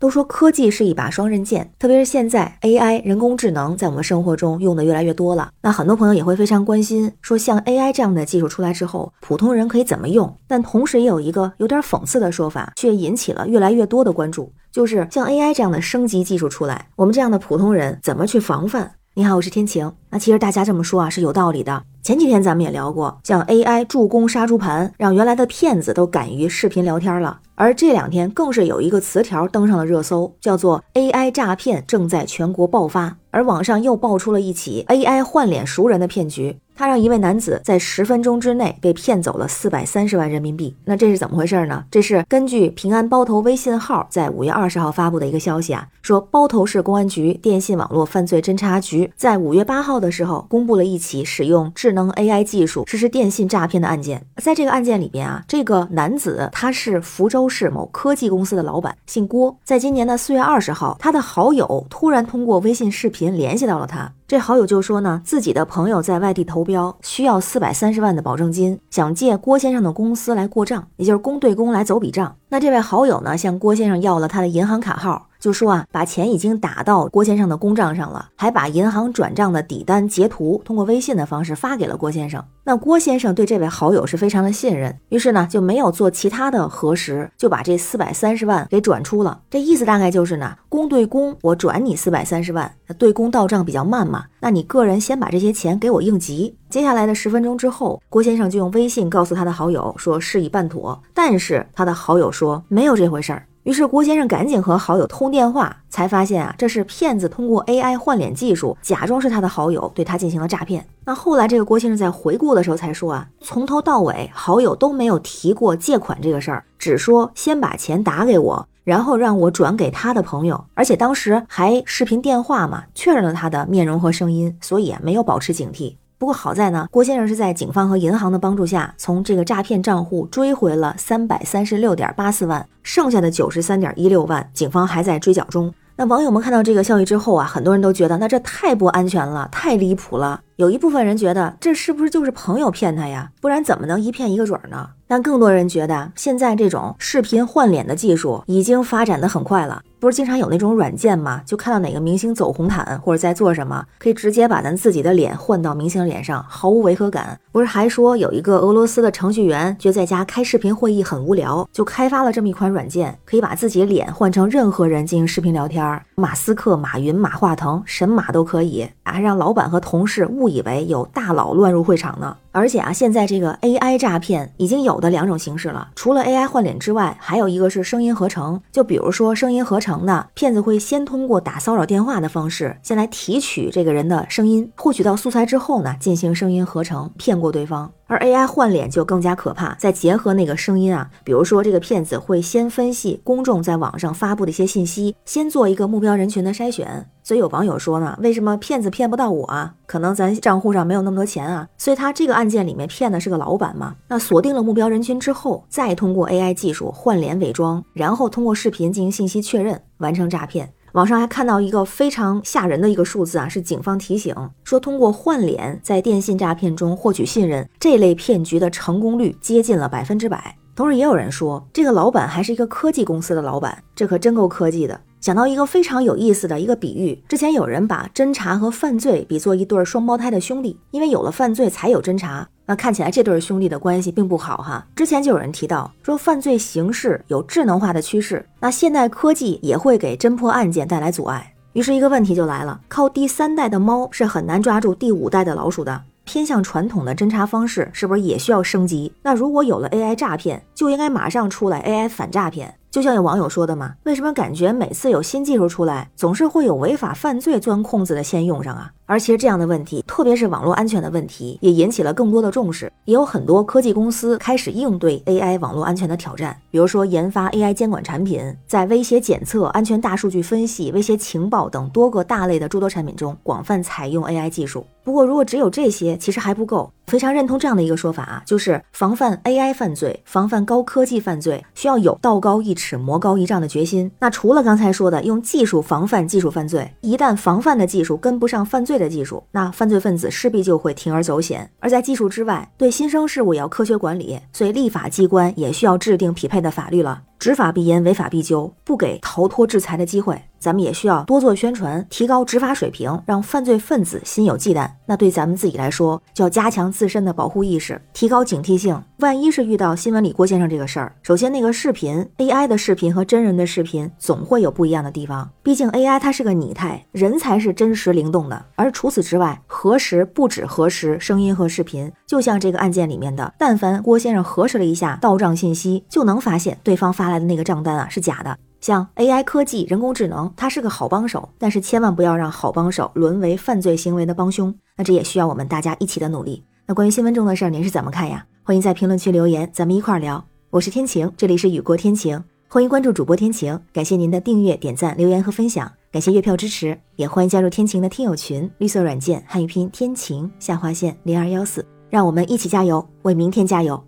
都说科技是一把双刃剑，特别是现在 AI 人工智能在我们生活中用的越来越多了。那很多朋友也会非常关心，说像 AI 这样的技术出来之后，普通人可以怎么用？但同时也有一个有点讽刺的说法，却引起了越来越多的关注，就是像 AI 这样的升级技术出来，我们这样的普通人怎么去防范？你好，我是天晴。那其实大家这么说啊是有道理的。前几天咱们也聊过，像 AI 助攻杀猪盘，让原来的骗子都敢于视频聊天了。而这两天更是有一个词条登上了热搜，叫做 AI 诈骗正在全国爆发。而网上又爆出了一起 AI 换脸熟人的骗局，他让一位男子在十分钟之内被骗走了四百三十万人民币。那这是怎么回事呢？这是根据平安包头微信号在五月二十号发布的一个消息啊，说包头市公安局电信网络犯罪侦查局在五月八号的时候公布了一起使用智能 AI 技术实施电信诈骗的案件。在这个案件里边啊，这个男子他是福州市某科技公司的老板，姓郭。在今年的四月二十号，他的好友突然通过微信视频。联系到了他，这好友就说呢，自己的朋友在外地投标，需要四百三十万的保证金，想借郭先生的公司来过账，也就是公对公来走笔账。那这位好友呢，向郭先生要了他的银行卡号。就说啊，把钱已经打到郭先生的公账上了，还把银行转账的底单截图通过微信的方式发给了郭先生。那郭先生对这位好友是非常的信任，于是呢就没有做其他的核实，就把这四百三十万给转出了。这意思大概就是呢，公对公，我转你四百三十万，对公到账比较慢嘛，那你个人先把这些钱给我应急。接下来的十分钟之后，郭先生就用微信告诉他的好友说事已办妥，但是他的好友说没有这回事儿。于是郭先生赶紧和好友通电话，才发现啊，这是骗子通过 AI 换脸技术假装是他的好友，对他进行了诈骗。那后来这个郭先生在回顾的时候才说啊，从头到尾好友都没有提过借款这个事儿，只说先把钱打给我，然后让我转给他的朋友，而且当时还视频电话嘛，确认了他的面容和声音，所以啊没有保持警惕。不过好在呢，郭先生是在警方和银行的帮助下，从这个诈骗账户追回了三百三十六点八四万，剩下的九十三点一六万，警方还在追缴中。那网友们看到这个消息之后啊，很多人都觉得，那这太不安全了，太离谱了。有一部分人觉得，这是不是就是朋友骗他呀？不然怎么能一骗一个准儿呢？但更多人觉得，现在这种视频换脸的技术已经发展的很快了。不是经常有那种软件吗？就看到哪个明星走红毯或者在做什么，可以直接把咱自己的脸换到明星脸上，毫无违和感。不是还说有一个俄罗斯的程序员觉得在家开视频会议很无聊，就开发了这么一款软件，可以把自己脸换成任何人进行视频聊天儿。马斯克、马云、马化腾，神马都可以，啊让老板和同事误以为有大佬乱入会场呢。而且啊，现在这个 AI 诈骗已经有的两种形式了，除了 AI 换脸之外，还有一个是声音合成。就比如说声音合成的骗子会先通过打骚扰电话的方式，先来提取这个人的声音，获取到素材之后呢，进行声音合成，骗过对方。而 AI 换脸就更加可怕，再结合那个声音啊，比如说这个骗子会先分析公众在网上发布的一些信息，先做一个目标人群的筛选。所以有网友说呢，为什么骗子骗不到我啊？可能咱账户上没有那么多钱啊。所以他这个案件里面骗的是个老板嘛。那锁定了目标人群之后，再通过 AI 技术换脸伪装，然后通过视频进行信息确认，完成诈骗。网上还看到一个非常吓人的一个数字啊，是警方提醒说，通过换脸在电信诈骗中获取信任，这类骗局的成功率接近了百分之百。同时，也有人说，这个老板还是一个科技公司的老板，这可真够科技的。想到一个非常有意思的一个比喻，之前有人把侦查和犯罪比作一对双胞胎的兄弟，因为有了犯罪才有侦查。那看起来这对兄弟的关系并不好哈。之前就有人提到说，犯罪形式有智能化的趋势，那现代科技也会给侦破案件带来阻碍。于是，一个问题就来了：靠第三代的猫是很难抓住第五代的老鼠的。偏向传统的侦查方式是不是也需要升级？那如果有了 AI 诈骗，就应该马上出来 AI 反诈骗。就像有网友说的嘛，为什么感觉每次有新技术出来，总是会有违法犯罪钻空子的先用上啊？而其实这样的问题，特别是网络安全的问题，也引起了更多的重视。也有很多科技公司开始应对 AI 网络安全的挑战，比如说研发 AI 监管产品，在威胁检测、安全大数据分析、威胁情报等多个大类的诸多产品中广泛采用 AI 技术。不过，如果只有这些，其实还不够。非常认同这样的一个说法啊，就是防范 AI 犯罪、防范高科技犯罪，需要有道高一尺、魔高一丈的决心。那除了刚才说的用技术防范技术犯罪，一旦防范的技术跟不上犯罪的技术，那犯罪分子势必就会铤而走险。而在技术之外，对新生事物也要科学管理，所以立法机关也需要制定匹配的法律了。执法必严，违法必究，不给逃脱制裁的机会。咱们也需要多做宣传，提高执法水平，让犯罪分子心有忌惮。那对咱们自己来说，就要加强自身的保护意识，提高警惕性。万一是遇到新闻里郭先生这个事儿，首先那个视频 AI 的视频和真人的视频总会有不一样的地方，毕竟 AI 它是个拟态，人才是真实灵动的。而除此之外，核实不止核实声音和视频，就像这个案件里面的，但凡郭先生核实了一下到账信息，就能发现对方发来的那个账单啊是假的。像 AI 科技、人工智能，它是个好帮手，但是千万不要让好帮手沦为犯罪行为的帮凶。那这也需要我们大家一起的努力。那关于新闻中的事儿，您是怎么看呀？欢迎在评论区留言，咱们一块儿聊。我是天晴，这里是雨过天晴，欢迎关注主播天晴。感谢您的订阅、点赞、留言和分享，感谢月票支持，也欢迎加入天晴的听友群，绿色软件汉语拼天晴下划线零二幺四，让我们一起加油，为明天加油。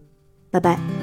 拜拜。